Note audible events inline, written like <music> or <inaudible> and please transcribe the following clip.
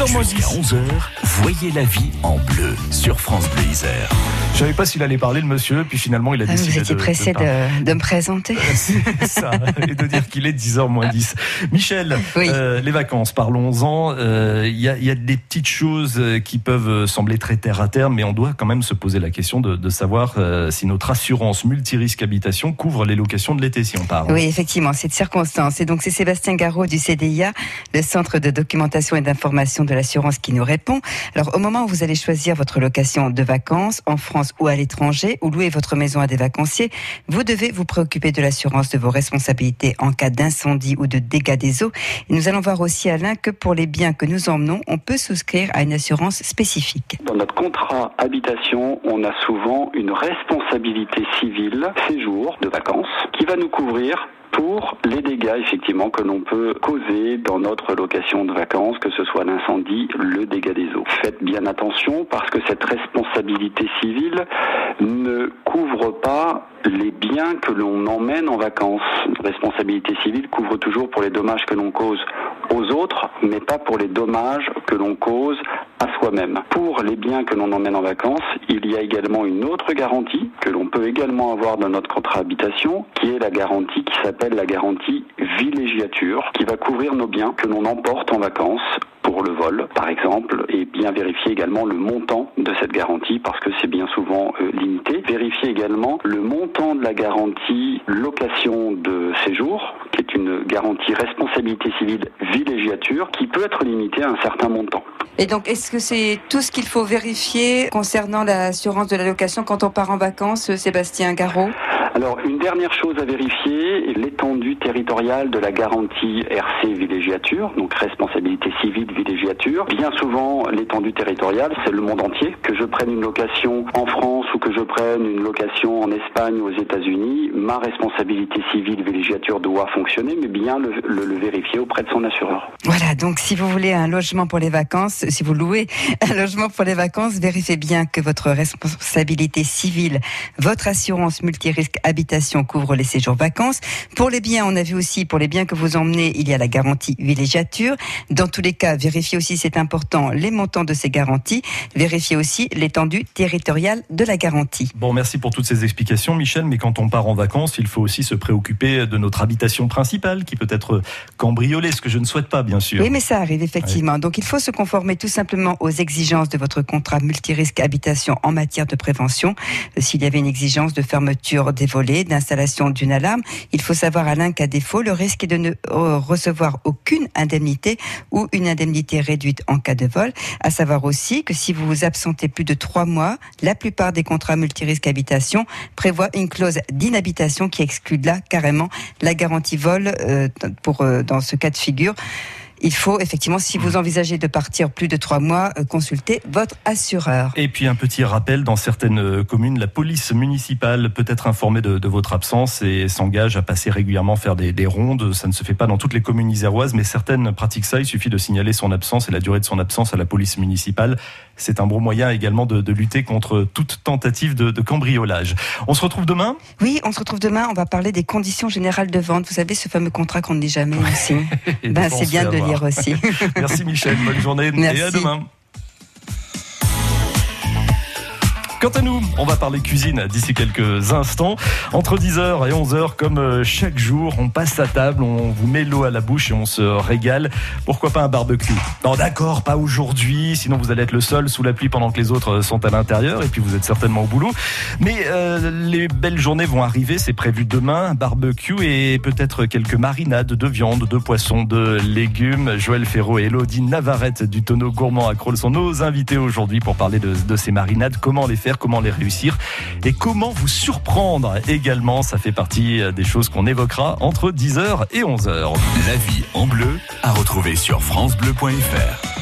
10h moins 10. Jusqu'à 11h, voyez la vie en bleu sur France Bleu Isère. Je savais pas s'il allait parler, le monsieur, puis finalement il a Ah, décidé vous étiez de, pressé de, de, de me présenter. <laughs> C'est ça, et de dire qu'il est 10h moins 10. Michel, Oui. euh, les vacances, parlons-en. Euh, Il y, a, il y a des petites choses euh, qui peuvent sembler très terre à terre, mais on doit quand même se poser la question de, de savoir euh, si notre assurance multirisque habitation couvre les locations de l'été, si on parle. Oui, effectivement, c'est de circonstance. Et donc, c'est Sébastien Garot du CDIA, le Centre de documentation et d'information de l'assurance, qui nous répond. Alors, au moment où vous allez choisir votre location de vacances, en France ou à l'étranger, ou louer votre maison à des vacanciers, vous devez vous préoccuper de l'assurance de vos responsabilités en cas d'incendie ou de dégâts des eaux. Et nous allons voir aussi, Alain, que pour les biens que nous emmenons, on peut souscrire à une assurance spécifique. Dans notre contrat habitation, on a souvent une responsabilité civile séjour de vacances qui va nous couvrir pour les dégâts effectivement que l'on peut causer dans notre location de vacances, que ce soit l'incendie, le dégât des eaux. Faites bien attention parce que cette responsabilité civile ne couvre pas les biens que l'on emmène en vacances. Responsabilité civile couvre toujours pour les dommages que l'on cause aux autres, mais pas pour les dommages que l'on cause à soi-même. Pour les biens que l'on emmène en vacances, il y a également une autre garantie que l'on peut également avoir dans notre contrat habitation, qui est la garantie qui s'appelle la garantie villégiature, qui va couvrir nos biens que l'on emporte en vacances pour le vol, par exemple, et bien vérifier également le montant de cette garantie parce que c'est bien souvent euh, limité. Vérifier également le montant de la garantie location de séjour, qui est une garantie responsabilité civile villégiature, qui peut être limitée à un certain montant. Et donc, est-ce que c'est tout ce qu'il faut vérifier concernant l'assurance de la location quand on part en vacances, Sébastien Garot Alors, une dernière chose à vérifier, l'étendue territoriale de la garantie RC villégiature, donc responsabilité civile villégiature. Bien souvent, l'étendue territoriale, c'est le monde entier. Que je prenne une location en France ou que je prenne une location en Espagne ou aux États-Unis, ma responsabilité civile villégiature doit fonctionner, mais bien le, vérifier auprès de son assureur. Voilà, donc si vous voulez un logement pour les vacances, si vous louez un logement pour les vacances, vérifiez bien que votre responsabilité civile, votre assurance multirisque habitation couvre les séjours vacances. Pour les biens, on a vu aussi, pour les biens que vous emmenez, il y a la garantie villégiature. Dans tous les cas, vérifiez aussi, c'est important, les montants de ces garanties. Vérifiez aussi l'étendue territoriale de la garantie. Bon, merci pour toutes ces explications, Michel. Mais quand on part en vacances, il faut aussi se préoccuper de notre habitation principale, qui peut être cambriolée, ce que je ne souhaite pas, bien sûr. Oui, mais ça arrive effectivement. Donc, il faut se conformer tout simplement aux exigences de votre contrat multirisque habitation en matière de prévention. S'il y avait une exigence de fermeture des volets, d'installation d'une alarme, il faut savoir, Alain, qu'à défaut, le risque est de ne euh, recevoir aucune indemnité ou une indemnité réduite en cas de vol. À savoir aussi que si vous vous absentez plus de trois mois, la plupart des contrats multirisque habitation prévoient une clause d'inhabitation qui exclut là carrément la garantie vol euh, pour euh, dans ce cas de figure. Il faut effectivement, si vous envisagez de partir plus de trois mois, euh, consulter votre assureur. Et puis un petit rappel, dans certaines euh, communes, la police municipale peut être informée de, de votre absence et s'engage à passer régulièrement faire des, des rondes. Ça ne se fait pas dans toutes les communes iséroises, mais certaines pratiquent ça. Il suffit de signaler son absence et la durée de son absence à la police municipale. C'est un bon moyen également de, de lutter contre toute tentative de, de cambriolage. On se retrouve demain? Oui, on se retrouve demain. On va parler des conditions générales de vente. Vous savez, ce fameux contrat qu'on ne lit jamais aussi. <laughs> Ben, c'est bien de lire aussi. <laughs> Merci Michel, bonne journée <laughs> et à demain. Quant à nous, on va parler cuisine d'ici quelques instants. Entre 10h et 11h, comme euh, chaque jour, on passe à table, on vous met l'eau à la bouche et on se régale. Pourquoi pas un barbecue? Non, d'accord, pas aujourd'hui, sinon vous allez être le seul sous la pluie pendant que les autres sont à l'intérieur et puis vous êtes certainement au boulot. Mais euh, les belles journées vont arriver, c'est prévu demain, barbecue et peut-être quelques marinades de viande, de poisson, de légumes. Joël Ferraud et Elodie Navarrete du tonneau gourmand à Crolles sont nos invités aujourd'hui pour parler de, de ces marinades, comment les comment les réussir et comment vous surprendre également. Ça fait partie des choses qu'on évoquera entre 10h et 11h. La vie en bleu à retrouver sur FranceBleu.fr.